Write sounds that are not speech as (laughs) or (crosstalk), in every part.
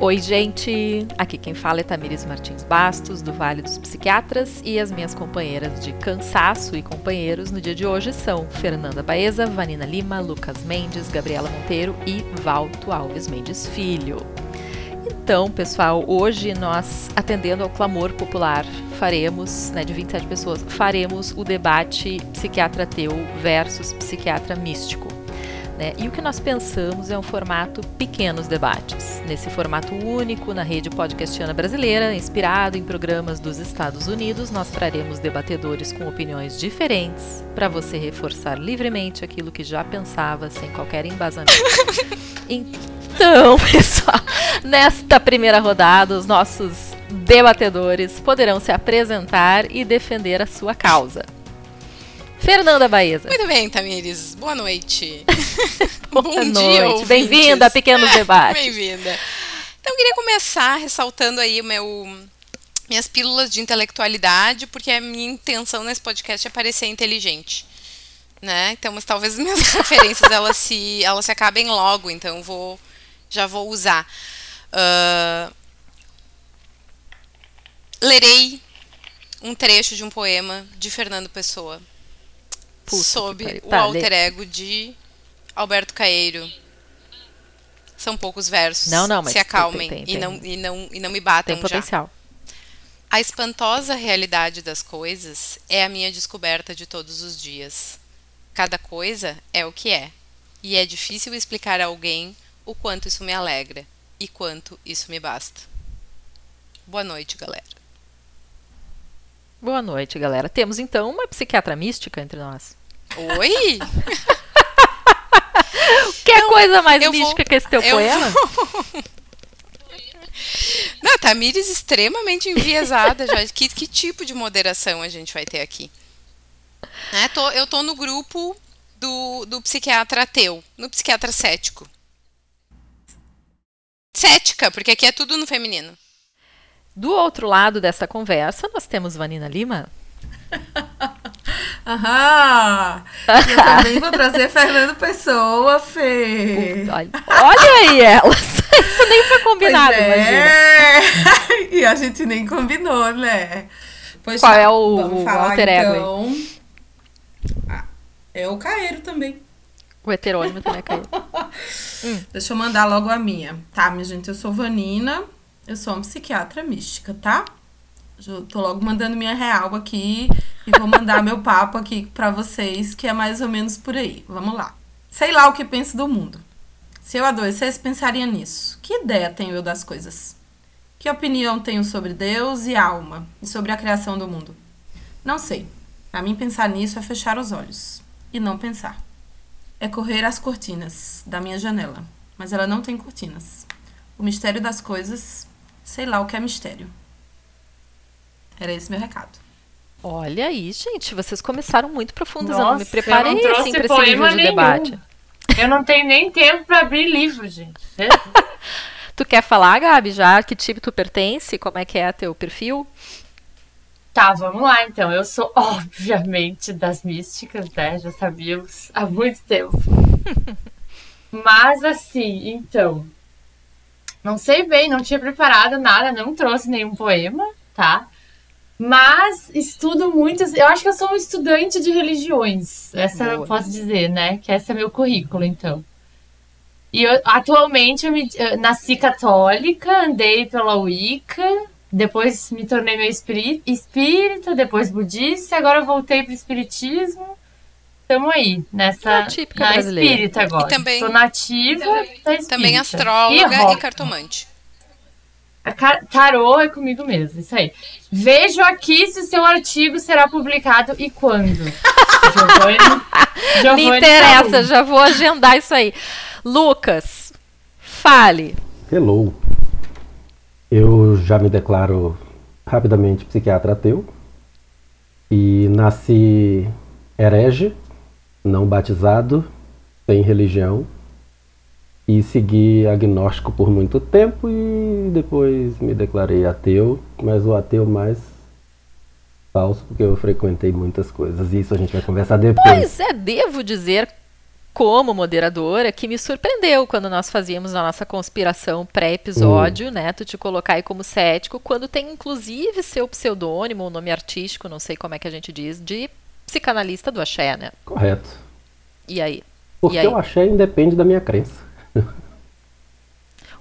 Oi, gente! Aqui quem fala é Tamires Martins Bastos, do Vale dos Psiquiatras, e as minhas companheiras de cansaço e companheiros no dia de hoje são Fernanda Baeza, Vanina Lima, Lucas Mendes, Gabriela Monteiro e Valto Alves Mendes Filho. Então, pessoal, hoje nós, atendendo ao clamor popular, faremos, né, de 27 pessoas, faremos o debate psiquiatra ateu versus psiquiatra místico. Né? E o que nós pensamos é um formato pequenos debates, nesse formato único na rede podcastiana brasileira, inspirado em programas dos Estados Unidos, nós traremos debatedores com opiniões diferentes para você reforçar livremente aquilo que já pensava sem qualquer embasamento. (laughs) Então, (laughs) pessoal, nesta primeira rodada, os nossos debatedores poderão se apresentar e defender a sua causa. Fernanda Baeza. Muito bem, Tamires. Boa noite. (laughs) Boa Bom noite. Bem-vinda a Pequenos (laughs) Debates. Bem-vinda. Então, eu queria começar ressaltando aí o meu minhas pílulas de intelectualidade, porque a minha intenção nesse podcast é parecer inteligente. Né? Então, mas talvez as (laughs) minhas referências elas se, elas se acabem logo, então vou, já vou usar. Uh, lerei um trecho de um poema de Fernando Pessoa, Puta sob o tá, alter lê. ego de Alberto Caeiro. São poucos versos. Não, não, mas se acalmem tem, tem, e, não, e, não, e não me batam tem potencial. já. A espantosa realidade das coisas é a minha descoberta de todos os dias. Cada coisa é o que é, e é difícil explicar a alguém o quanto isso me alegra e quanto isso me basta. Boa noite, galera. Boa noite, galera. Temos então uma psiquiatra mística entre nós. Oi? (laughs) que eu, coisa mais mística vou, que esse teu poema? Vou... (laughs) Não, Tamires extremamente enviesada já. Que, que tipo de moderação a gente vai ter aqui? É, tô, eu tô no grupo do, do psiquiatra ateu, no psiquiatra cético. Cética, porque aqui é tudo no feminino. Do outro lado dessa conversa, nós temos Vanina Lima. (laughs) Aham! Eu também vou trazer Fernando Pessoa, Fê. Olha, olha aí elas. (laughs) Isso nem foi combinado, é. imagina. (laughs) e a gente nem combinou, né? Pois Qual tá, é o, o falar, alter ego então... Ah, é o Caeiro também. O heterônimo também é Caeiro. hum. Deixa eu mandar logo a minha. Tá, minha gente, eu sou Vanina. Eu sou uma psiquiatra mística, tá? Eu tô logo mandando minha real aqui e vou mandar meu papo aqui para vocês, que é mais ou menos por aí. Vamos lá. Sei lá o que penso do mundo. Se eu adoecesse, pensaria nisso. Que ideia tenho eu das coisas? Que opinião tenho sobre Deus e alma e sobre a criação do mundo? Não sei. Para mim, pensar nisso é fechar os olhos e não pensar. É correr as cortinas da minha janela, mas ela não tem cortinas. O mistério das coisas sei lá o que é mistério. Era esse meu recado. Olha aí, gente, vocês começaram muito profundas. Nossa, eu não me preparei não assim para esse nível de nenhum. debate. Eu não tenho nem tempo para abrir livro, gente. (laughs) tu quer falar, Gabi, já? Que tipo tu pertence? Como é que é teu perfil? Tá, vamos lá então. Eu sou, (laughs) obviamente, das místicas, né? Já sabíamos há muito tempo. (laughs) Mas assim, então, não sei bem, não tinha preparado nada, não trouxe nenhum poema, tá? Mas estudo muitas. Eu acho que eu sou um estudante de religiões. Essa Boa. eu posso dizer, né? Que esse é meu currículo, então. E eu, atualmente eu, me, eu nasci católica, andei pela Wicca, depois me tornei meio espírita, depois budista, agora voltei para o espiritismo. Estamos aí, nessa típica na espírita agora. E também, Tô nativa, também, também astróloga e, e cartomante. A car tarô é comigo mesmo, isso aí. Vejo aqui se seu artigo será publicado e quando. Giovani, (laughs) Giovani Me interessa, saúde. já vou agendar isso aí. Lucas, fale. Hello. Eu já me declaro rapidamente psiquiatra ateu e nasci herege não batizado, sem religião, e segui agnóstico por muito tempo e depois me declarei ateu, mas o ateu mais falso, porque eu frequentei muitas coisas. Isso a gente vai conversar depois. Pois é, devo dizer como moderadora que me surpreendeu quando nós fazíamos a nossa conspiração pré-episódio, né? Tu te colocar aí como cético, quando tem inclusive seu pseudônimo, o nome artístico, não sei como é que a gente diz, de psicanalista do axé, né? Correto. E aí? Porque E aí? eu achei independe da minha crença. (laughs)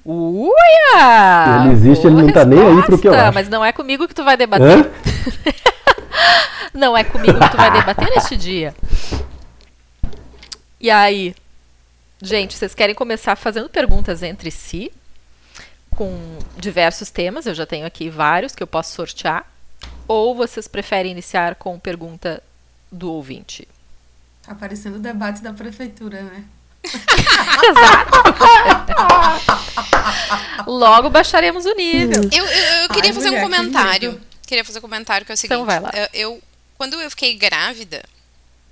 Uia! Ele existe, ele não tá nem aí pro que eu acho. Mas não é comigo que tu vai debater. (laughs) Não é comigo que tu vai debater neste dia. E aí? Gente, vocês querem começar fazendo perguntas entre si? Com diversos temas, eu já tenho aqui vários que eu posso sortear. Ou vocês preferem iniciar com pergunta do ouvinte? Tá parecendo o debate da prefeitura, né? (laughs) Logo baixaremos o nível. Eu, eu, eu queria Ai, fazer mulher, um que comentário. medo. Queria fazer um comentário que é o seguinte. Então vai lá. Eu, eu- quando eu fiquei grávida,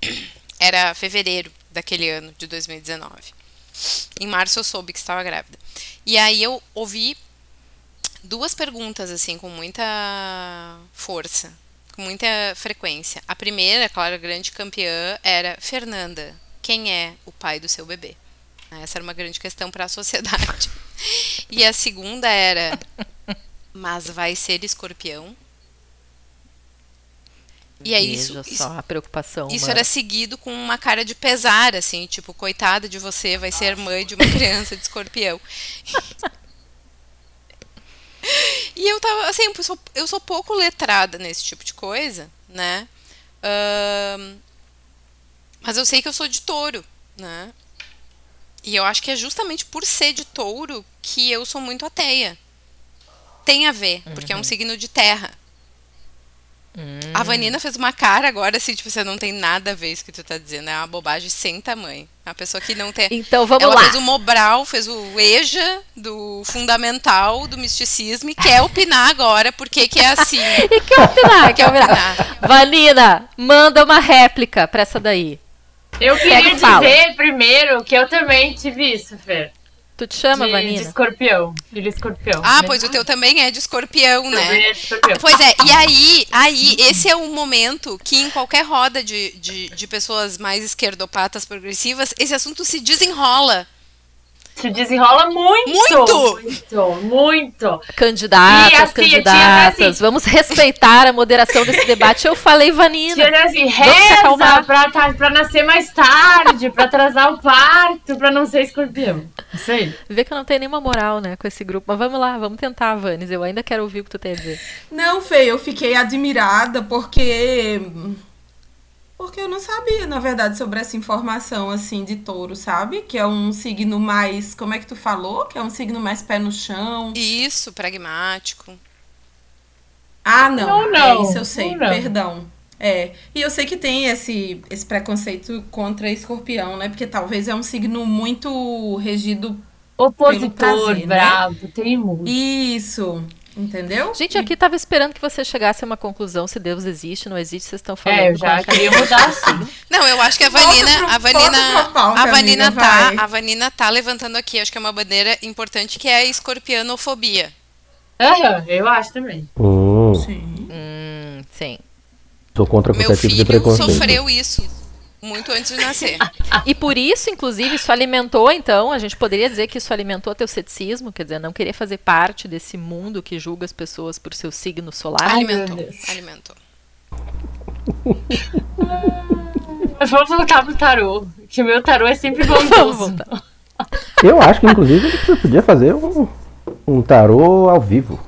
(clears throat) era fevereiro daquele ano de 2019. Em março eu soube que estava grávida. E aí eu ouvi duas perguntas assim com muita força, com muita frequência. A primeira, claro, a grande campeã era Fernanda. Quem é o pai do seu bebê? Essa era uma grande questão para a sociedade. E a segunda era mas vai ser escorpião? E aí isso, Veja isso, só a preocupação. isso humana. era seguido com uma cara de pesar, assim, tipo, coitada de você, vai ser mãe de uma criança de escorpião. (laughs) (laughs) E eu tava, assim, eu sou, eu sou pouco letrada nesse tipo de coisa, né? Ahn, mas eu sei que eu sou de touro, né? E eu acho que é justamente por ser de touro que eu sou muito ateia. Tem a ver, porque é um signo de terra. A Vanina fez uma cara agora, assim, tipo, você não tem nada a ver isso que tu tá dizendo. É uma bobagem sem tamanho. A pessoa que não tem. Então vamos Ela lá. fez o Mobral, fez o EJA do fundamental do misticismo e quer opinar agora porque que é assim. (laughs) E quer opinar, quer opinar. Vanina, manda uma réplica pra essa daí. Eu queria e fala. dizer primeiro que eu também tive isso, Fer. Tu te chama, de, de Vanina? escorpião. Filho escorpião. Ah, Né? pois o teu também é de escorpião, né? Também é de escorpião. Pois é, e aí, aí, esse é o momento que em qualquer roda de, de, de pessoas mais esquerdopatas progressivas, esse assunto se desenrola. Se desenrola muito. Muito! Muito, muito. Candidatas, E, assim, tinha candidatas, até assim- vamos respeitar a moderação desse debate. Eu falei, Vanina. Tinha assim, reza acalmar. pra, pra nascer mais tarde, pra atrasar o parto, pra não ser escorpião. Isso aí. Vê que eu não tenho nenhuma moral, né, com esse grupo. Mas vamos lá, vamos tentar, Vanes. Eu ainda quero ouvir o que tu tem a dizer. Não, Fê, eu fiquei admirada porque. Porque eu não sabia, na verdade, sobre essa informação, assim, de touro, sabe? Que é um signo mais. Como é que tu falou? Que é um signo mais pé no chão. Isso, pragmático. Ah, não. Não, não. É, isso eu sei, Não, não. perdão. É. E eu sei que tem esse, esse preconceito contra escorpião, né? Porque talvez é um signo muito regido. Opositor, prazer, né? brabo, teimoso. Isso. Entendeu? Gente, aqui tava esperando que você chegasse a uma conclusão se Deus existe, não existe, vocês estão falando. É, eu já queria mudar assim. Não, eu acho que a Vanina, pro- a Vanina, pauta, a Vanina amiga, tá, vai. a Vanina tá levantando aqui, acho que é uma bandeira importante que é a escorpianofobia. Aham, eu acho também. Hum, Sim. Hum, sim. sou contra Meu qualquer tipo de filho preconceito. sofreu isso muito antes de nascer. E por isso, inclusive, isso alimentou, então, a gente poderia dizer que isso alimentou teu ceticismo, quer dizer, não querer fazer parte desse mundo que julga as pessoas por seu signo solar. Ai, alimentou, Deus. alimentou. Vamos voltar pro tarô. Que o meu tarô é sempre bondoso. voltar. Eu acho que, inclusive, você podia fazer um, um tarô ao vivo.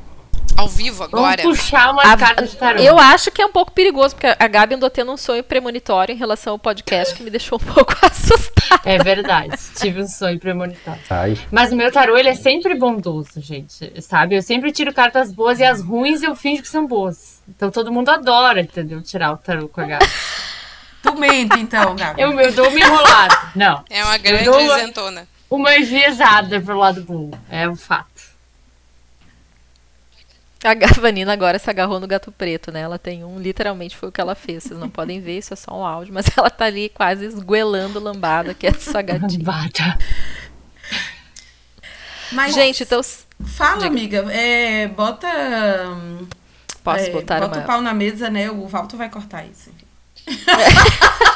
Ao vivo Vamos agora. puxar umas A- cartas de tarô. Eu acho que é um pouco perigoso, porque a Gabi andou tendo um sonho premonitório em relação ao podcast que me deixou um (laughs) pouco assustada. É verdade. Tive um sonho premonitório. Ai, Mas o meu tarô, ele é sempre bondoso, gente. Sabe? Eu sempre tiro cartas boas e as ruins eu finjo que são boas. Então todo mundo adora, entendeu? Tirar o tarô com a Gabi. (laughs) Tu mente, então, Gabi. Eu, eu dou uma enrolada. Não. É uma grande dou uma- isentona. Uma enviesada pro lado bom. É um fato. A Gavanina agora se agarrou no gato preto, né? Ela tem um, literalmente foi o que ela fez. Vocês não podem ver, isso é só um áudio, mas (laughs) ela tá ali quase esguelando lambada, que é essa gatinha. Bata. Mas, Gente, então fala, diga. amiga. É, bota. posso é, botar bota uma. o pau na mesa, né? O Valto vai cortar isso. enfim. (laughs)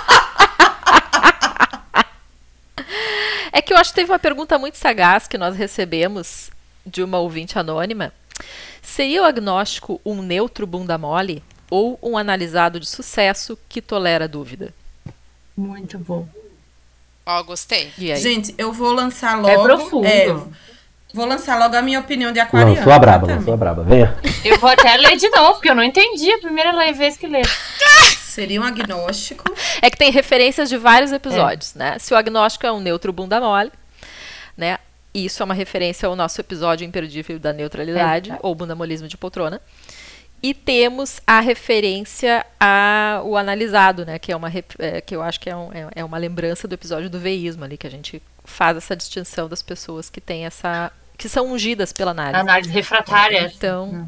É que eu acho que teve uma pergunta muito sagaz que nós recebemos de uma ouvinte anônima. Seria o agnóstico um neutro bunda mole ou um analisado de sucesso que tolera dúvida? Muito bom. Ó, gostei. E aí? Gente, eu vou lançar logo. É profundo. é, vou lançar logo a minha opinião de aquariano. Lançou a braba, tá, lançou a braba. Venha. Eu vou até ler de novo, porque eu não entendi a primeira vez que li. Seria um agnóstico. É que tem referências de vários episódios, né? Se o agnóstico é um neutro bunda mole, né? Isso é uma referência ao nosso episódio imperdível da neutralidade, É. ou bundamolismo de poltrona. E temos a referência ao analisado, né? Que é uma é, que eu acho que é, um- é- é uma lembrança do episódio do veísmo ali, que a gente faz essa distinção das pessoas que têm essa. que são ungidas pela análise. Análise refratária. Então,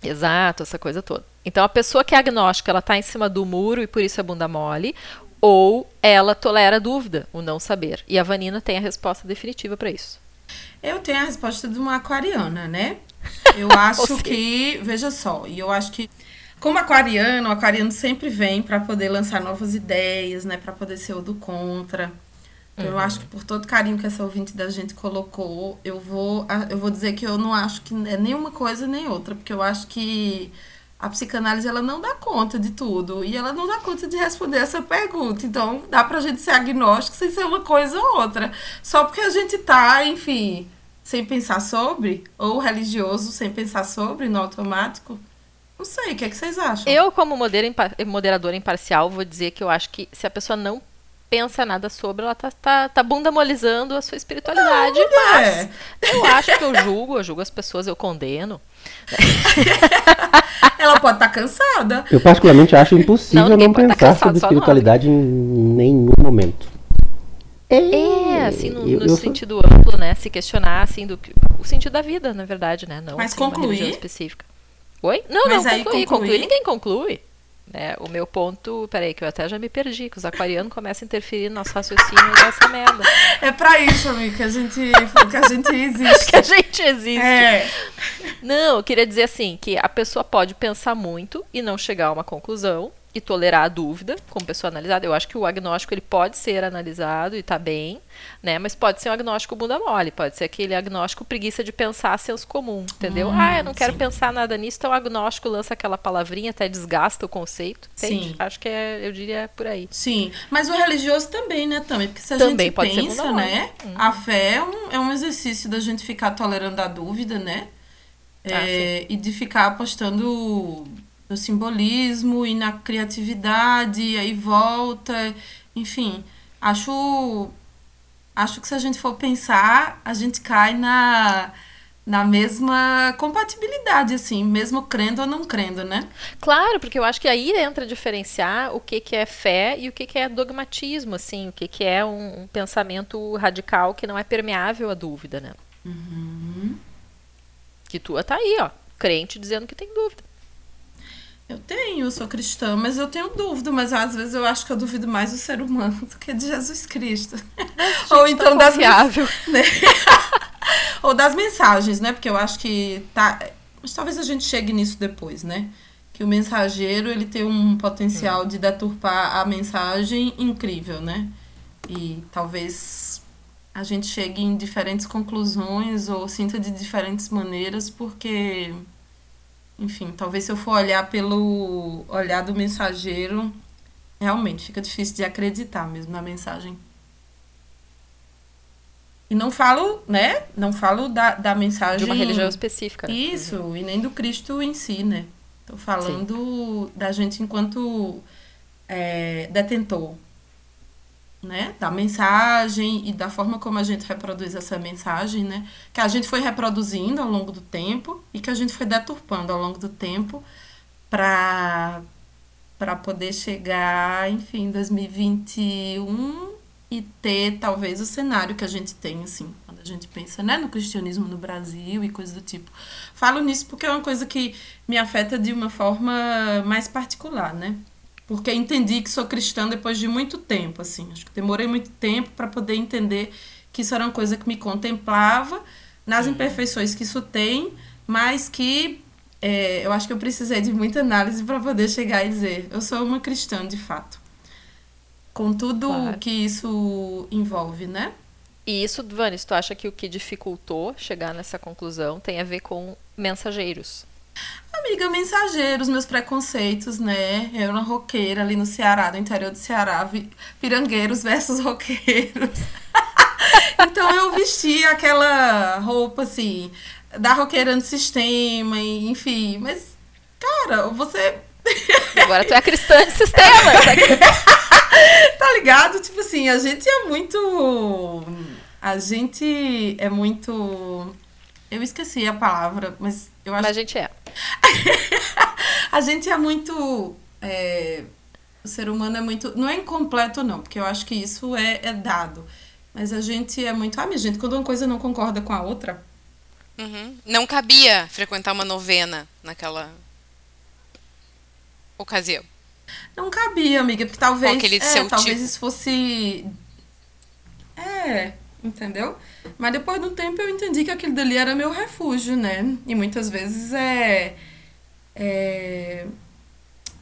exato, essa coisa toda. Então, a pessoa que é agnóstica, ela está em cima do muro e por isso é bunda mole, ou ela tolera a dúvida, o não saber. E a Vanina tem a resposta definitiva para isso. Eu tenho a resposta de uma aquariana, né? (laughs) Eu acho que, veja só, e eu acho que como aquariano, o aquariano sempre vem para poder lançar novas ideias, né, Pra poder ser o do contra. Então, eu acho que por todo carinho que essa ouvinte da gente colocou, eu vou eu vou dizer que eu não acho que é nenhuma coisa nem outra, porque eu acho que a psicanálise ela não dá conta de tudo e ela não dá conta de responder essa pergunta. Então, dá pra gente ser agnóstico sem ser uma coisa ou outra. Só porque a gente tá, enfim, sem pensar sobre, ou religioso sem pensar sobre, no automático. Não sei, o que, é que vocês acham? Eu, como moderadora imparcial, vou dizer que eu acho que se a pessoa não pensa nada sobre, ela tá, tá, tá bunda molizando a sua espiritualidade. mas É. eu acho que eu julgo, eu julgo as pessoas, eu condeno. (laughs) Ela pode estar cansada. Eu particularmente acho impossível Não, não, tá pensar cansado, sobre espiritualidade em nenhum momento. É, assim, no, eu- no eu sou- sentido amplo, né? Se questionar, assim, do que- o sentido da vida, na verdade, né? Não Mas assim, concluir? específica. Oi? Não, Mas não, concluir? concluir, ninguém conclui. É, o meu ponto, peraí, que eu até já me perdi, que os aquarianos começam a interferir no nosso raciocínio dessa merda. (laughs) É pra isso, amigo, que a gente, que a gente existe. (laughs) Que a gente existe. É. Não, eu queria dizer assim, que a pessoa pode pensar muito e não chegar a uma conclusão e tolerar a dúvida como pessoa analisada. Eu acho que o agnóstico ele pode ser analisado e tá bem, né? Mas pode ser um agnóstico bunda mole, pode ser aquele agnóstico preguiça de pensar senso comum, entendeu? ah, eu não quero sim. pensar nada nisso, então o agnóstico lança aquela palavrinha, até desgasta o conceito, entende? Sim. Acho que é, eu diria por aí. Sim, mas o religioso também, né, também, porque se a Também gente pode ser pensa, mole. né, a fé é um, é um exercício da gente ficar tolerando a dúvida, né, Ah, É, e de ficar apostando no simbolismo e na criatividade, e aí volta, enfim, acho, acho que se a gente for pensar, a gente cai na, na mesma compatibilidade, assim, mesmo crendo ou não crendo, né? Claro, porque eu acho que aí entra diferenciar o que, que é fé e o que, que é dogmatismo, assim, o que, que é um, um pensamento radical que não é permeável à dúvida, né? Que tua tá aí, ó, crente dizendo que tem dúvida. Eu tenho, eu sou cristã, mas eu tenho dúvida, mas às vezes eu acho que eu duvido mais do ser humano do que de Jesus Cristo. (laughs) (laughs) Ou então das (laughs) né? Ou das mensagens, né? Porque eu acho que tá, mas talvez a gente chegue nisso depois, né? Que o mensageiro, ele tem um potencial de deturpar a mensagem incrível, né? E talvez a gente chegue em diferentes conclusões ou sinta de diferentes maneiras, porque enfim, talvez se eu for olhar pelo olhar do mensageiro, realmente fica difícil de acreditar mesmo na mensagem. E não falo, né? Não falo da, da mensagem. De uma religião específica. né? Isso, e nem do Cristo em si, né? Tô falando da gente enquanto é, detentor, né? Da mensagem e da forma como a gente reproduz essa mensagem, né? Que a gente foi reproduzindo ao longo do tempo e que a gente foi deturpando ao longo do tempo para para poder chegar, enfim, em 2021 e ter talvez o cenário que a gente tem, assim, quando a gente pensa, né, no cristianismo no Brasil e coisas do tipo. Falo nisso porque é uma coisa que me afeta de uma forma mais particular, né? Porque entendi que sou cristã depois de muito tempo, assim. Acho que demorei muito tempo para poder entender que isso era uma coisa que me contemplava nas imperfeições que isso tem, mas que é, eu acho que eu precisei de muita análise para poder chegar e dizer, eu sou uma cristã de fato. Com tudo Claro. que isso envolve, né? E isso, Vanis, tu acha que o que dificultou chegar nessa conclusão tem a ver com mensageiros? Amiga, mensageiros, meus preconceitos, né? Eu era uma roqueira ali no Ceará, no interior do Ceará, pirangueiros versus roqueiros. (laughs) então eu vestia aquela roupa assim, da roqueira no sistema, enfim. Mas, cara, você (laughs) Agora tu é cristã de sistema. (laughs) tá ligado? Tipo assim, a gente é muito. A gente é muito. Eu esqueci a palavra, mas eu acho Mas a gente é. (laughs) A gente é muito. é, o ser humano é muito. Não é incompleto, não, porque eu acho que isso é, é dado. Mas a gente é muito. Ah, minha gente, quando uma coisa não concorda com a outra. Uhum. Não cabia frequentar uma novena naquela ocasião. Não cabia, amiga, porque talvez. Com aquele é, talvez tipo. isso fosse. É, entendeu? Mas depois de um tempo eu entendi que aquilo dali era meu refúgio, né? E muitas vezes é. é...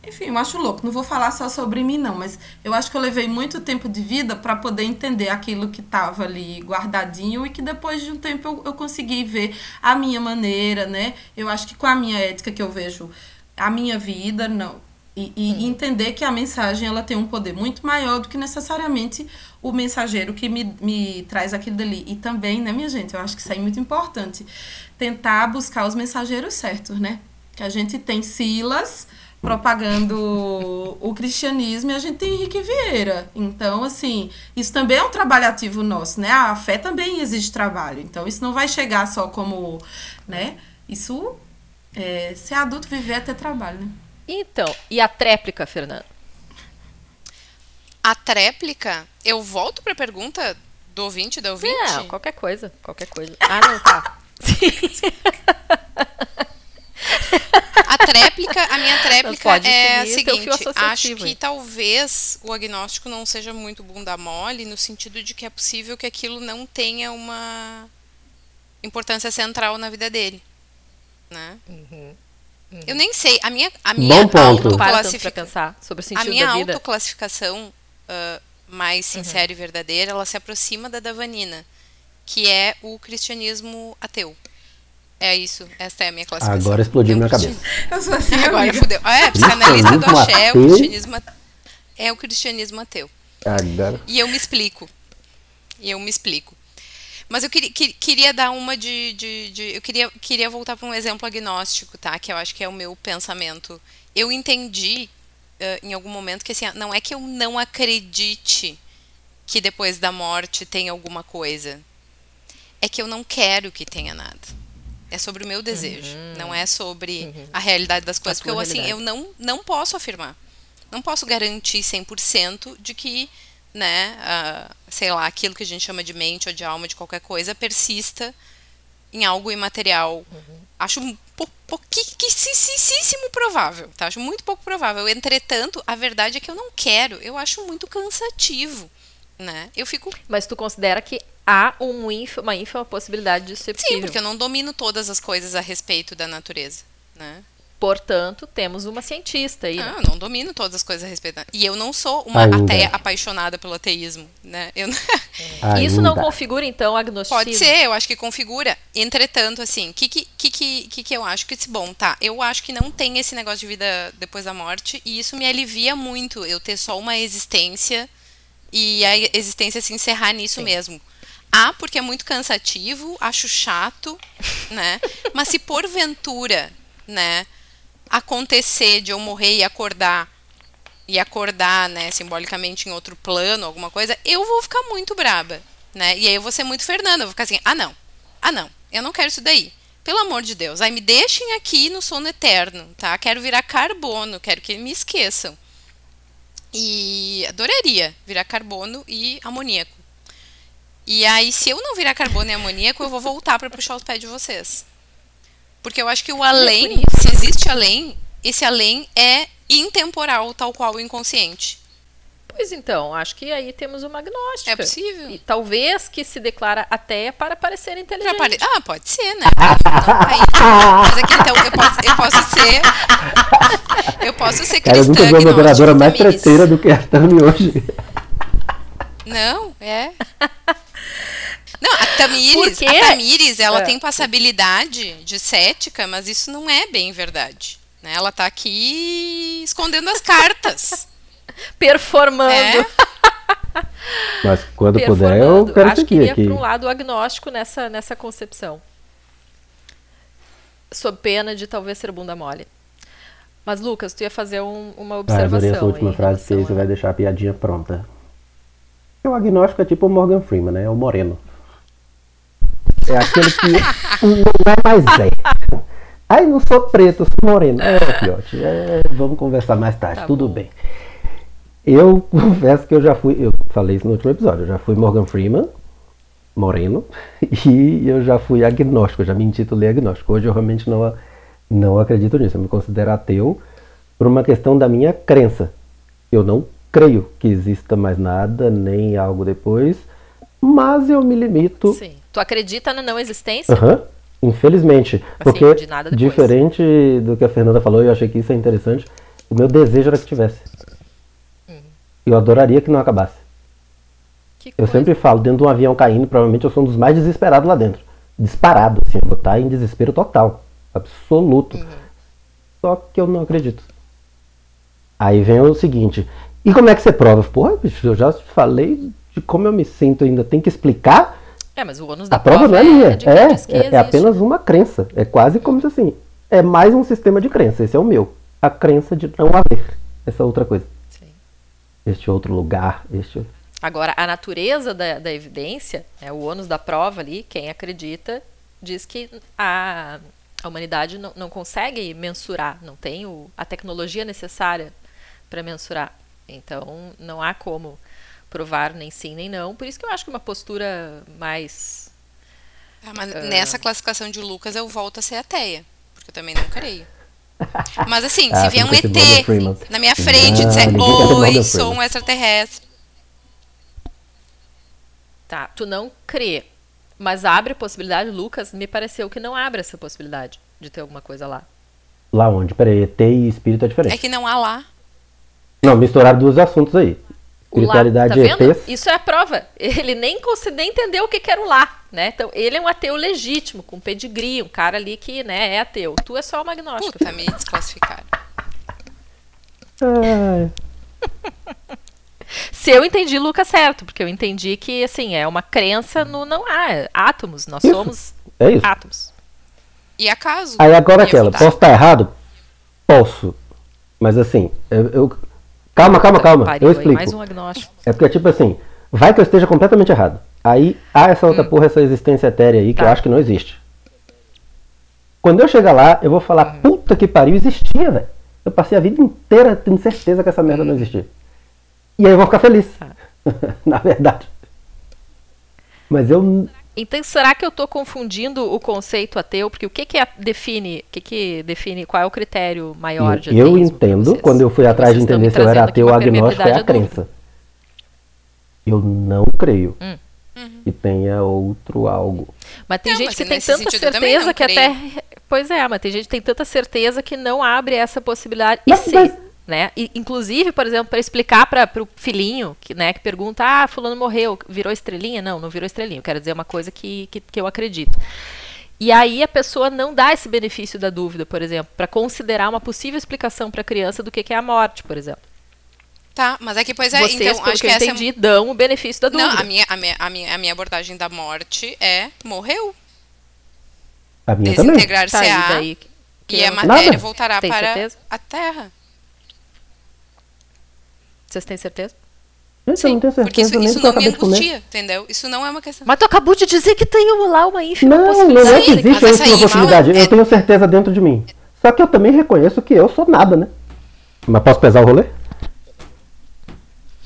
Enfim, eu acho louco. Não vou falar só sobre mim, não, mas eu acho que eu levei muito tempo de vida para poder entender aquilo que estava ali guardadinho e que depois de um tempo eu, eu consegui ver a minha maneira, né? Eu acho que com a minha ética que eu vejo a minha vida, não. E, e entender que a mensagem ela tem um poder muito maior do que necessariamente o mensageiro que me, me traz aquilo dali. E também, né, minha gente, eu acho que isso aí é muito importante. Tentar buscar os mensageiros certos, né? Que a gente tem Silas propagando o cristianismo e a gente tem Henrique Vieira. Então, assim, isso também é um trabalho ativo nosso, né? A fé também exige trabalho. Então, isso não vai chegar só como, né? Isso, é, ser adulto, viver é ter trabalho, né? Então, e a tréplica, Fernanda? A tréplica, eu volto para a pergunta do ouvinte, da ouvinte? Não, qualquer coisa, qualquer coisa. Ah, não, tá. (laughs) A tréplica, a minha tréplica é a fio seguinte, acho que talvez o agnóstico não seja muito bunda mole, no sentido de que é possível que aquilo não tenha uma importância central na vida dele, né? Eu nem sei, a minha, a minha Bom ponto. Não para tanto pra autoclassifica- pensar sobre o a minha da vida. autoclassificação ah, mais Uhum. sincera e verdadeira, ela se aproxima da da Vanina, que é o cristianismo ateu. É isso, essa é a minha classificação. Agora explodiu minha cabeça. Eu sou assim, Agora amiga. fudeu. Ah, É, psicanalista do axé, o ateu? cristianismo a- é o cristianismo ateu. Agora. E eu me explico. E eu me explico. Mas eu queria, que- queria dar uma de, de, de- Eu queria, queria voltar para um exemplo agnóstico, tá? Que eu acho que é o meu pensamento. Eu entendi eh, em algum momento que assim, não é que eu não acredite que depois da morte tem alguma coisa. É que eu não quero que tenha nada. É sobre o meu desejo. Não é sobre a realidade das coisas. Porque eu, assim, eu não, não posso afirmar. Não posso garantir 100% de que, né, ah, sei lá, aquilo que a gente chama de mente ou de alma, de qualquer coisa, persista em algo imaterial. Acho um pou- pouquíssimo provável, tá? Acho muito pouco provável. Entretanto, a verdade é que eu não quero. Eu acho muito cansativo, né? Eu fico Mas tu considera que há um ínfimo- uma ínfima possibilidade de ser Sim, possível. porque eu não domino todas as coisas a respeito da natureza, né? Portanto, temos uma cientista aí. né? Ah, eu não domino todas as coisas a respeito. E eu não sou uma Ainda. ateia apaixonada pelo ateísmo, né? Eu... (laughs) Isso não configura, então, agnosticismo? Pode ser, eu acho que configura. Entretanto, assim, o que, que, que, que, que eu acho que bom, tá? Eu acho que não tem esse negócio de vida depois da morte e isso me alivia muito eu ter só uma existência e a existência se encerrar nisso mesmo. Ah, porque é muito cansativo, acho chato, né? Mas se porventura, né, acontecer de eu morrer e acordar e acordar, né, simbolicamente em outro plano, alguma coisa, eu vou ficar muito braba, né? E aí eu vou ser muito Fernanda, eu vou ficar assim: "Ah, não. Ah, não. Eu não quero isso daí. Pelo amor de Deus, aí me deixem aqui no sono eterno, tá? Quero virar carbono, quero que me esqueçam. E adoraria virar carbono e amoníaco. E aí, se eu não virar carbono e amoníaco, eu vou voltar para puxar os pés de vocês. Porque eu acho que o além, se existe além, esse além é intemporal, tal qual o inconsciente. Pois então, acho que aí temos uma agnóstica. É possível? E talvez que se declara ateia para parecer inteligente. pare- Ah, pode ser, né? Não, aí- mas aqui então eu posso, eu posso ser. Eu posso ser Cara, eu cristã. nunca vi uma moderadora mais treteira do que a Tami hoje. Não, é. Não, a Tamires, a Tamires, ela É. tem passabilidade de cética, mas isso não é bem verdade. né? Ela tá aqui escondendo as cartas. (laughs) Performando. É. (laughs) Mas quando puder, eu quero Acho que iria aqui. para um lado agnóstico nessa, nessa concepção. Sob pena de talvez ser bunda mole. Mas, Lucas, tu ia fazer um- uma Ah, observação. adorei essa última frase, que relação você a- vai deixar a piadinha pronta. O agnóstico é tipo o Morgan Freeman, né? É o moreno. É aquele que não é mais é. Ai, não sou preto, sou moreno. É, Fiote, é, vamos conversar mais tarde, Tá tudo bom. bem. Eu (laughs) confesso que eu já fui, eu falei isso no último episódio, eu já fui Morgan Freeman, moreno, (laughs) e eu já fui agnóstico, eu já me intitulei agnóstico. Hoje eu realmente não, não acredito nisso, eu me considero ateu por uma questão da minha crença. Eu não creio que exista mais nada, nem algo depois, mas eu me limito Sim. Tu acredita na não existência? Aham, Infelizmente. Assim, porque, de diferente do que a Fernanda falou, eu achei que isso é interessante. O meu desejo era que tivesse. Uhum. Eu adoraria que não acabasse. Que Eu coisa. sempre falo, dentro de um avião caindo, provavelmente eu sou um dos mais desesperados lá dentro. Disparado, assim, eu vou estar em desespero total. Absoluto. Uhum. Só que eu não acredito. Aí vem o seguinte, e como é que você prova? Porra, bicho, eu já falei de como eu me sinto ainda. Tem que explicar? É, mas o ônus da A prova não é minha, de quem é, que é, é existe. apenas uma crença. É quase como se assim, é mais um sistema de crença. Esse é o meu. A crença de não haver essa outra coisa. Sim. Este outro lugar, este. Agora, a natureza da, da evidência, é o ônus da prova ali, quem acredita, diz que a, a humanidade não, não consegue mensurar, não tem o, a tecnologia necessária para mensurar. Então, não há como provar nem sim nem não. Por isso que eu acho que uma postura mais. Ah, mas nessa classificação de Lucas eu volto a ser ateia. Porque eu também não creio. (laughs) Mas assim, Ah, se vier um ET na minha frente e Ah, disser, oi, sou Freeman." um extraterrestre. Tá, tu não crê, mas abre a possibilidade, Lucas, me pareceu que não abre essa possibilidade de ter alguma coisa lá. Lá onde? Peraí, ET e espírito é diferente. É que não há lá. Não, misturaram dois assuntos aí. O lá, Espiritualidade tá e vendo? ETs. Isso é a prova. (laughs) Ele nem, nem entendeu o que, que era o lá, né? Então, ele é um ateu legítimo, com pedigree, um cara ali que né, é ateu. Tu é só uma agnóstica. Puta, me desclassificaram. Ai, (laughs) Se eu entendi Lucas certo, porque eu entendi que, assim, é uma crença no não há é átomos. Nós Isso. somos é isso. átomos. E acaso? Aí agora aquela, posso estar errado? Posso. Mas assim, eu. eu- Calma, calma, calma. Pariu Eu explico. mais um agnóstico. É porque, tipo assim, vai que eu esteja completamente errado. Aí há essa outra porra, essa existência etérea aí que Hum. Tá. eu acho que não existe. Quando eu chegar lá, eu vou falar, Uhum. puta que pariu, existia, velho. Eu passei a vida inteira tendo certeza que essa merda não existia. E aí eu vou ficar feliz. Tá. (laughs) Na verdade. Mas eu. Então, será que eu estou confundindo o conceito ateu? Porque o que, que é- define, o que, que define, qual é o critério maior de eu entendo, vocês? quando eu fui atrás de entender se eu era ateu ou agnóstico, é a crença. Eu não creio Hum. que tenha outro algo. Mas tem Não, gente mas que tem tanta certeza que até. Pois é, mas tem gente que tem tanta certeza que não abre essa possibilidade. E Mas- se, mas- né? E, inclusive, por exemplo, para explicar para o filhinho, que, né, que pergunta, ah, fulano morreu, virou estrelinha? Não, não virou estrelinha. Eu quero dizer uma coisa que, que, que eu acredito. E aí a pessoa não dá esse benefício da dúvida, por exemplo, para considerar uma possível explicação para a criança do que, que é a morte, por exemplo. Tá, mas é que, pois é, Vocês, então, acho que que eu essa é entendi, dão o benefício da dúvida. Não, a minha, a, minha, a, minha, a minha abordagem da morte é morreu. A minha também. Tá, e Desintegrar-se-á daí, e a matéria Nada. voltará Tem para certeza? a Terra. Vocês têm certeza? Gente, eu não tenho Porque certeza isso, nem isso eu não me de comer. angustia, entendeu? Isso não é uma questão. Mas tu acabou de dizer que tem lá uma ínfima Não, não possibilidade. é que existe essa a última aí, possibilidade. Eu tenho certeza dentro de mim. Só que eu também reconheço que eu sou nada, né? Mas posso pesar o rolê?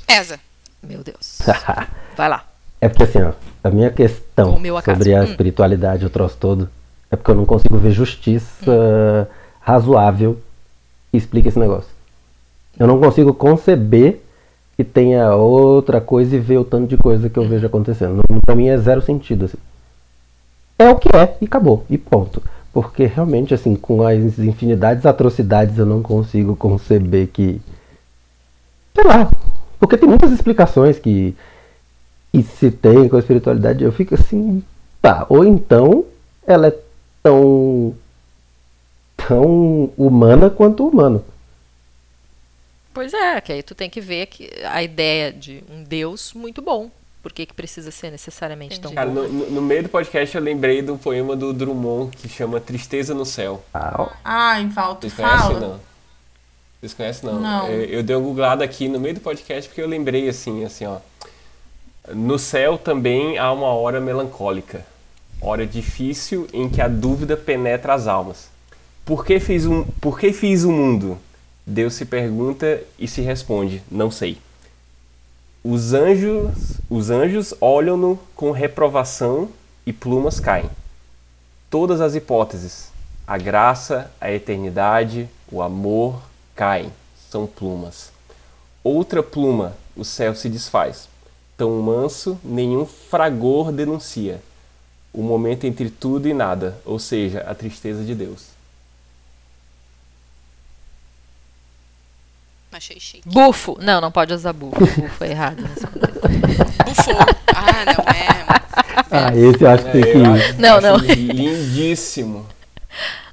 Pesa. Meu Deus. (laughs) Vai lá. É porque assim, ó, a minha questão sobre a Hum. espiritualidade, o troço todo, é porque eu não consigo ver justiça razoável que explique esse negócio. Eu não consigo conceber que tenha outra coisa e ver o tanto de coisa que eu vejo acontecendo. Pra mim é zero sentido, assim. É o que é, e acabou, e ponto. Porque realmente, assim, com as infinidades de atrocidades, eu não consigo conceber que. Sei lá. Porque tem muitas explicações que E se tem com a espiritualidade, eu fico assim, tá. Ou então ela é tão tão humana quanto humano. Pois é, que aí tu tem que ver que a ideia de um Deus muito bom. Por que, que precisa ser necessariamente Entendi. tão Cara, bom? no, no- no meio do podcast eu lembrei do poema do Drummond que chama Tristeza no Céu. Ah, Val, tu Vocês conhecem fala. não? Vocês conhecem não? Não. Eu, eu dei uma googlada aqui no meio do podcast porque eu lembrei assim, assim, ó. No céu também há uma hora melancólica, hora difícil em que a dúvida penetra as almas. Por que fiz, um, por que fiz o mundo? Deus se pergunta e se responde, não sei. Os anjos, os anjos olham-no com reprovação e plumas caem. Todas as hipóteses, a graça, a eternidade, o amor, caem, são plumas. Outra pluma, o céu se desfaz. Tão manso, nenhum fragor denuncia. O momento entre tudo e nada, ou seja, a tristeza de Deus. Achei chique. Bufo! Não, não pode usar bufo. (laughs) Bufo é errado. Bufou. Ah, não é. (laughs) ah, esse eu acho que tem que. acho- Não, não. Lindíssimo.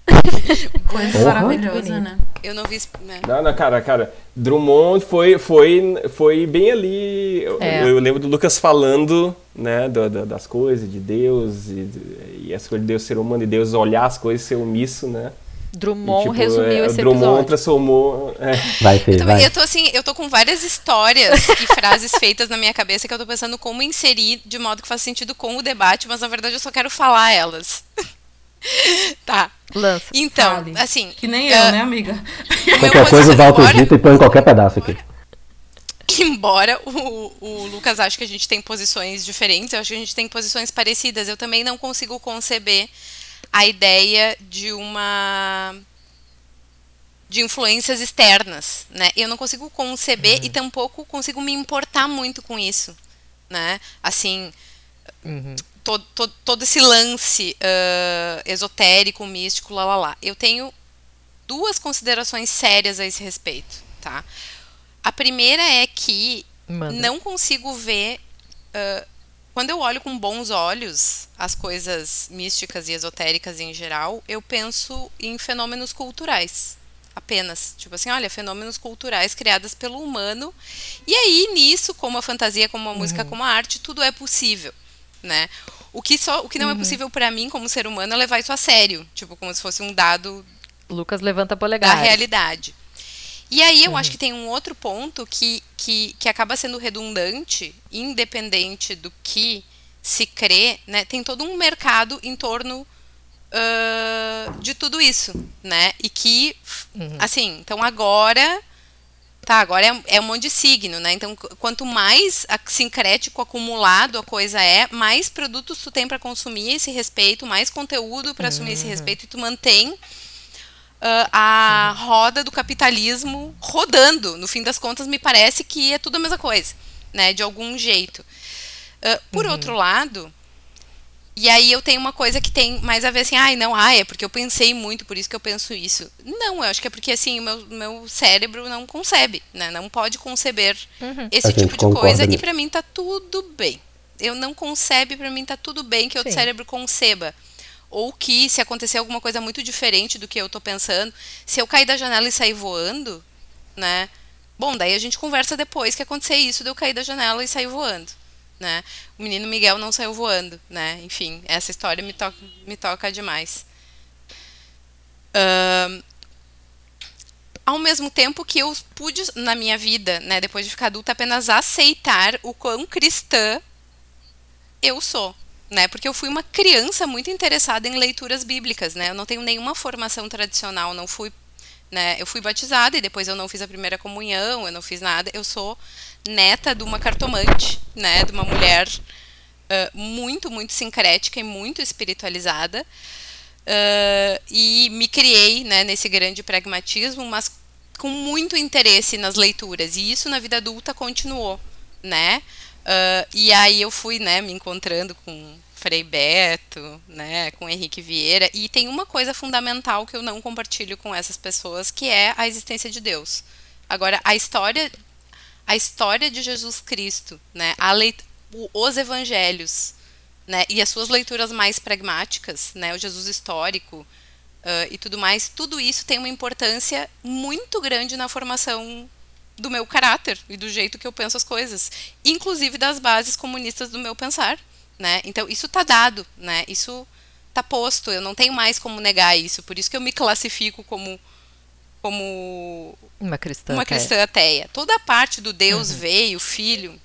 (laughs) Coisa Porra. maravilhosa, né? Eu não vi. Né? Não, não, cara, cara, Drummond foi, foi, foi bem ali. Eu, É. eu lembro do Lucas falando, né, do- do- das coisas, de Deus, e, e essa coisa de Deus ser humano, e Deus olhar as coisas e ser omisso, né? E, Drummond tipo, resumiu é, esse Drummond episódio. transformou. é, Vai, Fê, Eu, também- vai. eu tô assim, eu tô com várias histórias e frases (laughs) feitas na minha cabeça que eu tô pensando como inserir de modo que faça sentido com o debate, mas na verdade eu só quero falar elas. (laughs) tá. Lança. Então, Fale. assim. Que nem ah, eu, né, amiga? (laughs) o Qualquer coisa, o Valto embora- dita e põe em qualquer pedaço aqui. Embora o, o Lucas ache que a gente tem posições diferentes, eu acho que a gente tem posições parecidas. Eu também não consigo conceber a ideia de uma de influências externas, né? Eu não consigo conceber e tampouco consigo me importar muito com isso, né? Assim, todo, todo, todo esse lance ah, esotérico, místico, lá, lá, lá. Eu tenho duas considerações sérias a esse respeito, tá? A primeira é que Manda. não consigo ver. ah, quando eu olho com bons olhos as coisas místicas e esotéricas em geral, eu penso em fenômenos culturais. Apenas. Tipo assim, olha, fenômenos culturais criados pelo humano. E aí, nisso, como a fantasia, como a música, como a arte, tudo é possível. Né? O que, só, o que não é possível para mim, como ser humano, é levar isso a sério. Tipo, como se fosse um dado Lucas levanta a da polegar. realidade. E aí eu acho que tem um outro ponto que, que, que acaba sendo redundante, independente do que se crê, né? Tem todo um mercado em torno ah, de tudo isso, né? E que, assim, então agora Tá, agora é, é um monte de signo, né? Então, qu- quanto mais sincrético acumulado a coisa é, mais produtos tu tem para consumir esse respeito, mais conteúdo para assumir esse respeito e tu mantém ah, a roda do capitalismo rodando. No fim das contas, me parece que é tudo a mesma coisa, né? De algum jeito. Ah, por outro lado, e aí eu tenho uma coisa que tem mais a ver assim, ai, não, ah, é porque eu pensei muito, por isso que eu penso isso. Não, eu acho que é porque assim, o meu, meu cérebro não concebe, né? Não pode conceber esse A tipo de coisa e nisso. pra mim tá tudo bem. Eu não concebe, pra mim tá tudo bem que outro Sim. cérebro conceba. Ou que se acontecer alguma coisa muito diferente do que eu tô pensando, se eu cair da janela e sair voando, né? Bom, daí a gente conversa depois que acontecer isso de eu cair da janela e sair voando, né? O menino Miguel não saiu voando, né? Enfim, essa história me toca, me toca demais. Ahn, ao mesmo tempo que eu pude na minha vida, né, depois de ficar adulta, apenas aceitar o quão cristã eu sou, né? Porque eu fui uma criança muito interessada em leituras bíblicas, né? Eu não tenho nenhuma formação tradicional, não fui, né? Eu fui batizada e depois eu não fiz a primeira comunhão, eu não fiz nada. Eu sou neta de uma cartomante, né? De uma mulher ah, muito, muito sincrética e muito espiritualizada. Ah, e me criei né, nesse grande pragmatismo, mas com muito interesse nas leituras. E isso na vida adulta continuou, né? Ah, e aí eu fui, né, me encontrando com Frei Beto, né, com Henrique Vieira. E tem uma coisa fundamental que eu não compartilho com essas pessoas, que é a existência de Deus. Agora, a história, a história de Jesus Cristo, né, a leit os evangelhos, né, e as suas leituras mais pragmáticas, né, o Jesus histórico uh, e tudo mais, tudo isso tem uma importância muito grande na formação do meu caráter e do jeito que eu penso as coisas, inclusive das bases comunistas do meu pensar, né? Então isso está dado, né? Isso está posto. Eu não tenho mais como negar isso. Por isso que eu me classifico como como uma cristã, uma cristã ateia. Toda a parte do Deus uhum. veio, filho,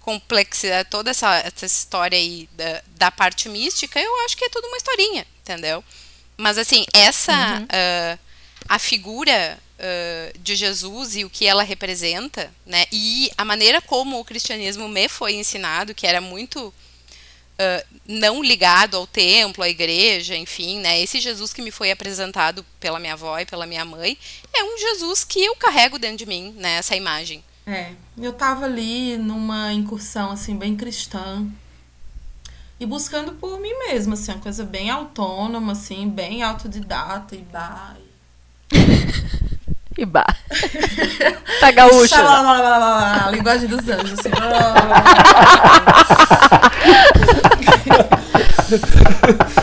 complexidade, toda essa, essa história aí da, da parte mística, eu acho que é tudo uma historinha, entendeu? Mas assim, essa uhum. uh, a figura uh, de Jesus e o que ela representa, né? E a maneira como o cristianismo me foi ensinado, que era muito Uh, não ligado ao templo, à igreja, enfim, né? Esse Jesus que me foi apresentado pela minha avó e pela minha mãe é um Jesus que eu carrego dentro de mim, né? Essa imagem. É, eu tava ali numa incursão, assim, bem cristã. E buscando por mim mesma, assim, uma coisa bem autônoma, assim, bem autodidata e bah. (laughs) E bah. (laughs) tá gaúcha. a linguagem dos anjos, assim. (laughs)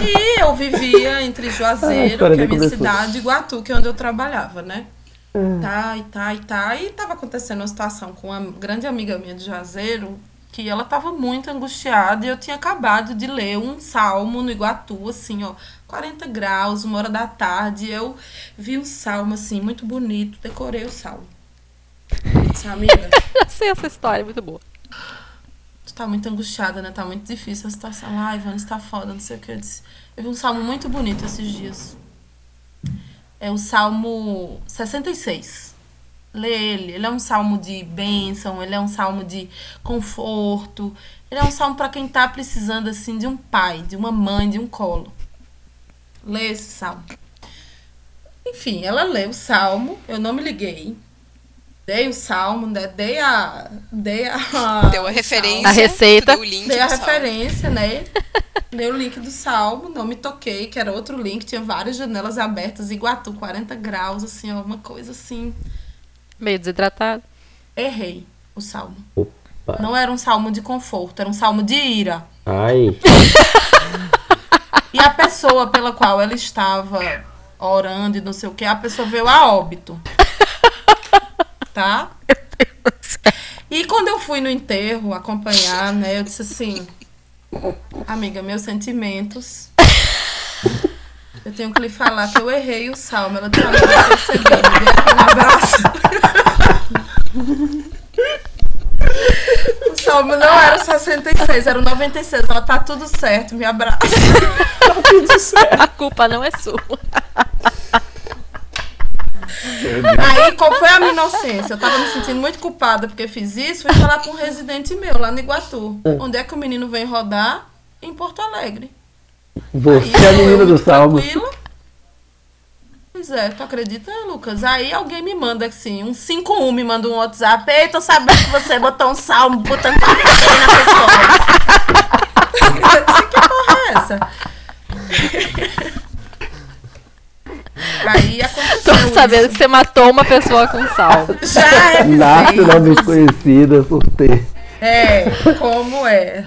e eu vivia entre Juazeiro, ah, que é a minha cidade, e Iguatu, que é onde eu trabalhava, né? Hum. Tá, e tá, e tá. E tava acontecendo uma situação com uma grande amiga minha de Juazeiro, que ela tava muito angustiada e eu tinha acabado de ler um salmo no Iguatu, assim, ó, 40 graus, uma hora da tarde. Eu vi um salmo, assim, muito bonito, decorei o salmo. Disse, amiga. (laughs) sei essa história, muito boa. Tu tá muito angustiada, né? Tá muito difícil a situação. Ai, Ivana, está foda, não sei o que. Eu disse. Eu vi um salmo muito bonito esses dias. É o Salmo 66. Lê ele. Ele é um salmo de bênção, ele é um salmo de conforto. Ele é um salmo para quem tá precisando assim de um pai, de uma mãe, de um colo. Lê esse salmo. Enfim, ela lê o salmo, eu não me liguei. Dei o salmo, né? dei a. Dei a. (laughs) Deu a referência. A receita. Dei a referência, né? Dei o link do salmo, não me toquei, que era outro link, tinha várias janelas abertas, Iguatu, 40 graus, assim, alguma coisa assim. Meio desidratado. Errei o salmo. Opa. Não era um salmo de conforto, era um salmo de ira. Ai. (laughs) E a pessoa pela qual ela estava orando e não sei o que, a pessoa veio a óbito. Tá? E quando eu fui no enterro acompanhar, né, eu disse assim: Amiga, meus sentimentos. Eu tenho que lhe falar que eu errei o salmo. Ela disse, amiga, eu percebi, me dê aqui um abraço. O salmo não era o 66, era o 96. Ela tá tudo certo, me abraça. (laughs) Tá tudo certo. A culpa não é sua. Aí, qual foi a minha inocência? Eu tava me sentindo muito culpada porque fiz isso. Fui falar com um residente meu lá no Iguatu. É. Onde é que o menino vem rodar? Em Porto Alegre. Você Aí, é a menina do salmo. Tranquila. Pois é, tu acredita, Lucas? Aí alguém me manda assim, um 51 me manda um WhatsApp. Ei, tô sabendo que você botou um salmo botando pra na pessoa. Eu disse, que porra é essa? Aí aconteceu. Tô sabendo isso. que você matou uma pessoa com sal. Já é. Conhecida por ter. É, como é.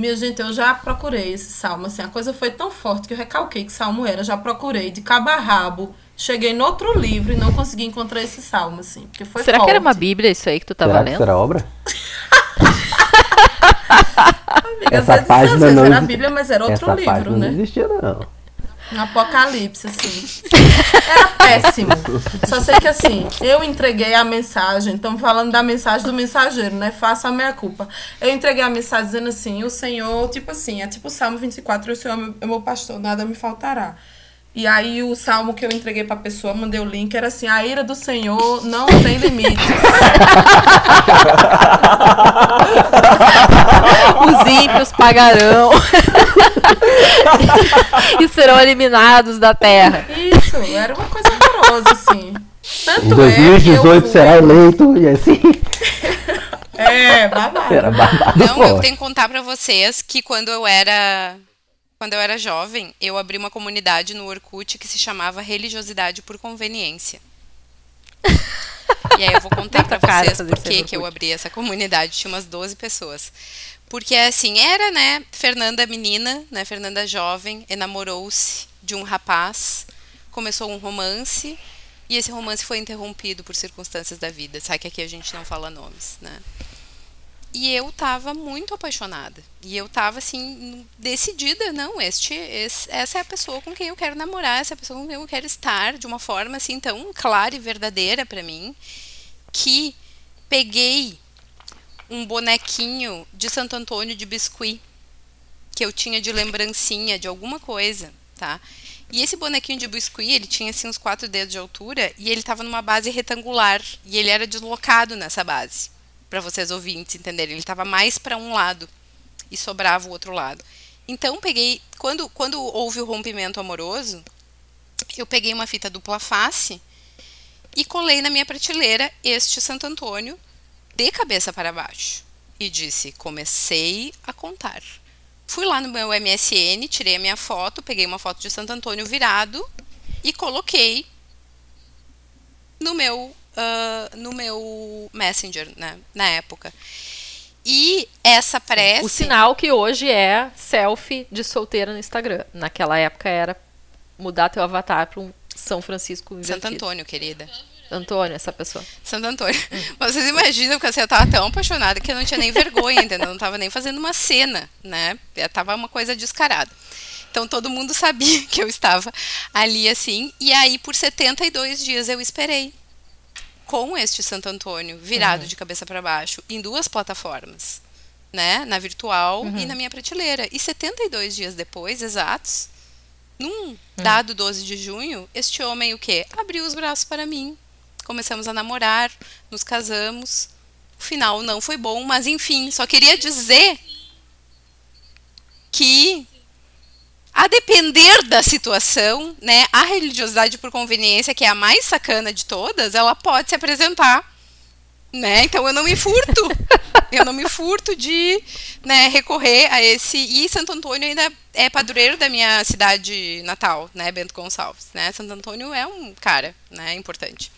Minha gente, eu já procurei esse salmo. Assim, a coisa foi tão forte que eu recalquei que salmo era. Já procurei de cabo a rabo. Cheguei no outro livro e não consegui encontrar esse salmo, assim. Porque foi Será forte. que era uma Bíblia isso aí que tu tava será lendo? Que será obra? (laughs) Amiga, essa página não era a Bíblia, mas era outro essa livro, página né? Não existia, não. Um apocalipse, assim. Era péssimo. Só sei que assim, eu entreguei a mensagem, estamos falando da mensagem do mensageiro, né? Faça a minha culpa. Eu entreguei a mensagem dizendo assim, o Senhor, tipo assim, é tipo o Salmo 24, o Senhor é meu pastor, nada me faltará. E aí o salmo que eu entreguei pra pessoa, mandei o link, era assim, a ira do Senhor não tem limites. (laughs) Os ímpios pagarão (laughs) e serão eliminados da terra. Isso, era uma coisa horrorosa, assim. Tanto em 2018 é será eleito e assim. É, babado. Era babado. Não, eu tenho que contar pra vocês que quando eu era quando eu era jovem, eu abri uma comunidade no Orkut que se chamava Religiosidade por Conveniência. E aí eu vou contar (laughs) pra cara vocês por que que eu abri essa comunidade. Tinha umas 12 pessoas. Porque assim, era, né, Fernanda menina, né, Fernanda jovem, enamorou-se de um rapaz, começou um romance, e esse romance foi interrompido por circunstâncias da vida. Sabe que aqui a gente não fala nomes, né? E eu tava muito apaixonada. E eu tava assim, decidida, não, este, essa é a pessoa com quem eu quero namorar, essa é a pessoa com quem eu quero estar, de uma forma assim tão clara e verdadeira pra mim, que peguei um bonequinho de Santo Antônio de biscuit que eu tinha de lembrancinha de alguma coisa, tá? E esse bonequinho de biscuit, ele tinha assim uns quatro dedos de altura e ele tava numa base retangular e ele era deslocado nessa base, Pra vocês ouvintes entenderem. Ele tava mais pra um lado e sobrava o outro lado. Então peguei, quando quando houve o rompimento amoroso, eu peguei uma fita dupla face e colei na minha prateleira este Santo Antônio de cabeça para baixo e disse: comecei a contar. Fui lá no meu MSN, tirei a minha foto, peguei uma foto de Santo Antônio virado e coloquei no meu ah, no meu Messenger, né, na época. E essa prece O sinal que hoje é selfie de solteira no Instagram. Naquela época era mudar teu avatar para um São Francisco invertido. Santo Antônio, querida. Antônio, essa pessoa. Santo Antônio. Mas (laughs) vocês imaginam que assim, eu tava tão apaixonada que eu não tinha nem vergonha, entendeu? Eu não tava nem fazendo uma cena, né? Eu tava uma coisa descarada. Então todo mundo sabia (laughs) que eu estava ali assim. E aí, por 72 dias, eu esperei com este Santo Antônio virado de cabeça para baixo em duas plataformas, né? Na virtual e na minha prateleira. E 72 dias depois, exatos, num dado 12 de junho, este homem o quê? Abriu os braços para mim. Começamos a namorar, nos casamos. O final não foi bom, mas enfim, só queria dizer que a depender da situação, né, a religiosidade por conveniência, que é a mais sacana de todas, ela pode se apresentar, né? Então eu não me furto. (laughs) eu não me furto de, né, recorrer a esse e Santo Antônio ainda é padroeiro da minha cidade natal, né, Bento Gonçalves, né? Santo Antônio é um cara, né, importante.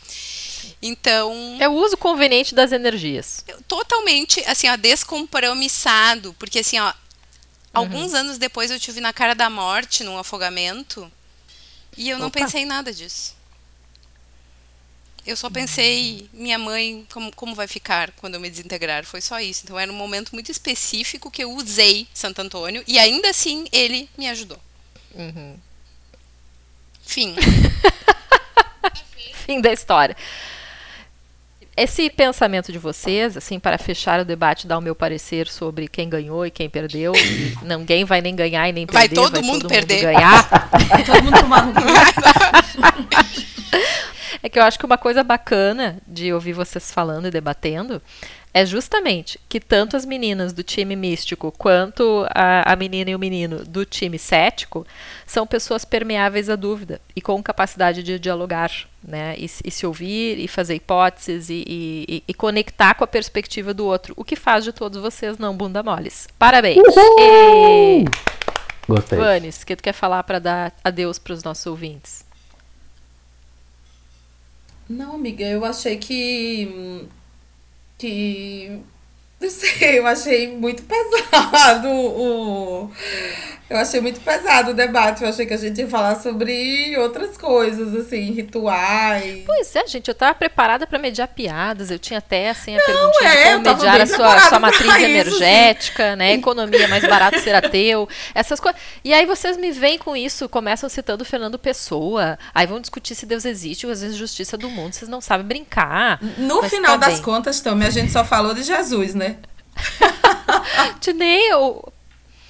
Então, É o uso conveniente das energias. totalmente assim, ó, descompromissado, porque assim, ó, alguns anos depois eu tive na cara da morte num afogamento e eu não Opa. pensei em nada disso. Eu só pensei, minha mãe, como, como vai ficar quando eu me desintegrar? Foi só isso. Então era um momento muito específico que eu usei Santo Antônio e ainda assim ele me ajudou. Fim. (laughs) Fim da história. Esse pensamento de vocês, assim, para fechar o debate, dar o meu parecer sobre quem ganhou e quem perdeu. e (coughs) Ninguém vai nem ganhar e nem Vai perder. todo mundo perder. ganhar. (laughs) Todo mundo tomar no cu. (laughs) É que eu acho que uma coisa bacana de ouvir vocês falando e debatendo é justamente que tanto as meninas do time místico quanto a, a menina e o menino do time cético são pessoas permeáveis à dúvida e com capacidade de dialogar, né? E, se- e se ouvir e fazer hipóteses e, e- e- conectar com a perspectiva do outro, o que faz de todos vocês não bunda moles. Parabéns! E... Gostei. Vanes, o que tu quer falar para dar adeus para os nossos ouvintes? Não, amiga, eu achei que. Hum, que. Não sei, eu achei muito pesado o. Eu achei muito pesado o debate. Eu achei que a gente ia falar sobre outras coisas, assim, rituais. Pois é, gente, eu tava preparada para mediar piadas, eu tinha até assim a perguntinha é, como mediar a sua, sua matriz isso, energética, né? Economia mais barato ser ateu, essas coisas. E aí vocês me vêm com isso, começam citando Fernando Pessoa, aí vão discutir se Deus existe, ou às vezes justiça do mundo, vocês não sabem brincar. No final tá das bem. contas, também, a gente só falou de Jesus, né? (laughs) Tinei, eu,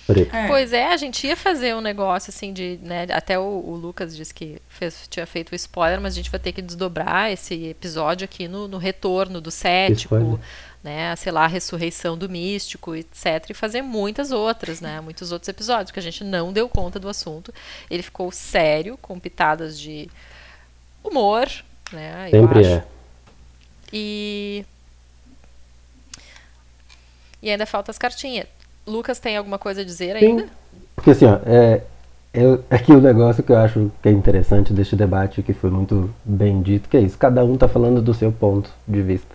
Peraí. É. Pois é, a gente ia fazer um negócio assim de, né, até o, o Lucas disse que fez- tinha feito o spoiler, mas a gente vai ter que desdobrar esse episódio aqui no, no retorno do cético, spoiler. né, sei lá, a ressurreição do místico, etc, e fazer muitas outras, né, muitos outros episódios, que a gente não deu conta do assunto. Ele ficou sério, com pitadas de humor, né, eu Sempre acho. é. E e ainda falta as cartinhas. Lucas tem alguma coisa a dizer Sim. ainda? Porque assim, ó, é, é, que o negócio que eu acho que é interessante deste debate, que foi muito bem dito, que é isso, cada um está falando do seu ponto de vista.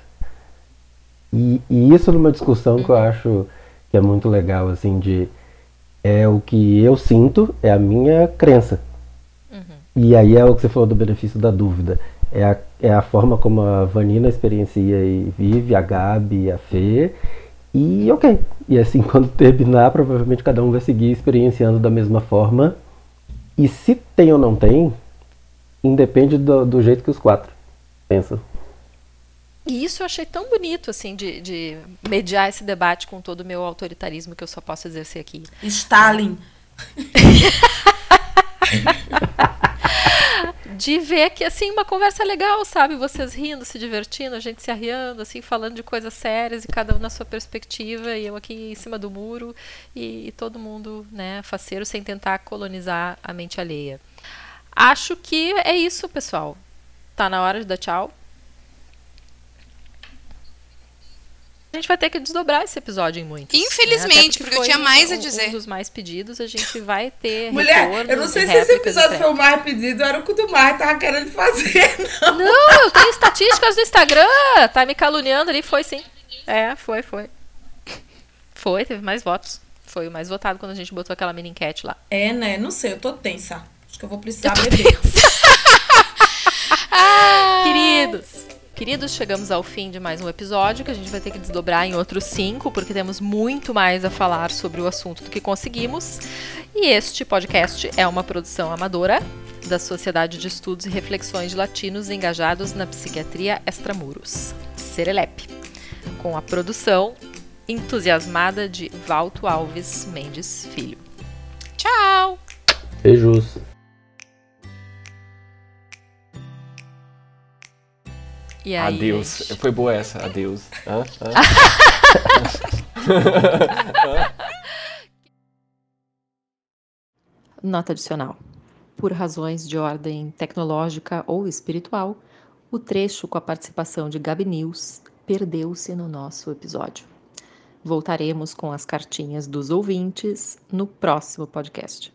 E, e isso numa discussão que eu acho que é muito legal, assim, de é o que eu sinto, é a minha crença. Uhum. E aí é o que você falou do benefício da dúvida. É a, é a forma como a Vanina experiencia e vive, a Gabi, a Fê. E ok. E assim, (laughs) quando terminar, provavelmente cada um vai seguir experienciando da mesma forma. E se tem ou não tem, independe do, do jeito que os quatro pensam. E isso eu achei tão bonito, assim, de, de mediar esse debate com todo o meu autoritarismo que eu só posso exercer aqui. Stalin. (laughs) de ver que, assim, uma conversa legal, sabe? Vocês rindo, se divertindo, a gente se arriando, assim, falando de coisas sérias e cada um na sua perspectiva e eu aqui em cima do muro e, e todo mundo, né, faceiro, sem tentar colonizar a mente alheia. Acho que é isso, pessoal. Tá na hora de dar tchau. A gente vai ter que desdobrar esse episódio em muitos. Né? Infelizmente, né? porque, porque eu tinha mais um, a dizer. Um dos mais pedidos, a gente vai ter. Mulher, eu não sei se esse episódio foi o mais pedido, era o que o do Mar tava querendo fazer, (laughs) não. Não, eu tenho estatísticas do Instagram. Tá me caluniando ali, foi sim. É, foi, foi. Foi, teve mais votos. Foi o mais votado quando a gente botou aquela mini enquete lá. É, né? Não sei, eu tô tensa. Acho que eu vou precisar eu beber. (laughs) Queridos, Queridos, chegamos ao fim de mais um episódio que a gente vai ter que desdobrar em outros cinco, porque temos muito mais a falar sobre o assunto do que conseguimos. E este podcast é uma produção amadora da Sociedade de Estudos e Reflexões de Latinos Engajados na Psiquiatria Extramuros, Serelep, com a produção entusiasmada de Valto Alves Mendes Filho. Tchau! Beijos! E aí, Adeus. Gente... Foi boa essa. Adeus. Hã? Hã? (laughs) Nota adicional. Por razões de ordem tecnológica ou espiritual, o trecho com a participação de Gabi News perdeu-se no nosso episódio. Voltaremos com as cartinhas dos ouvintes no próximo podcast.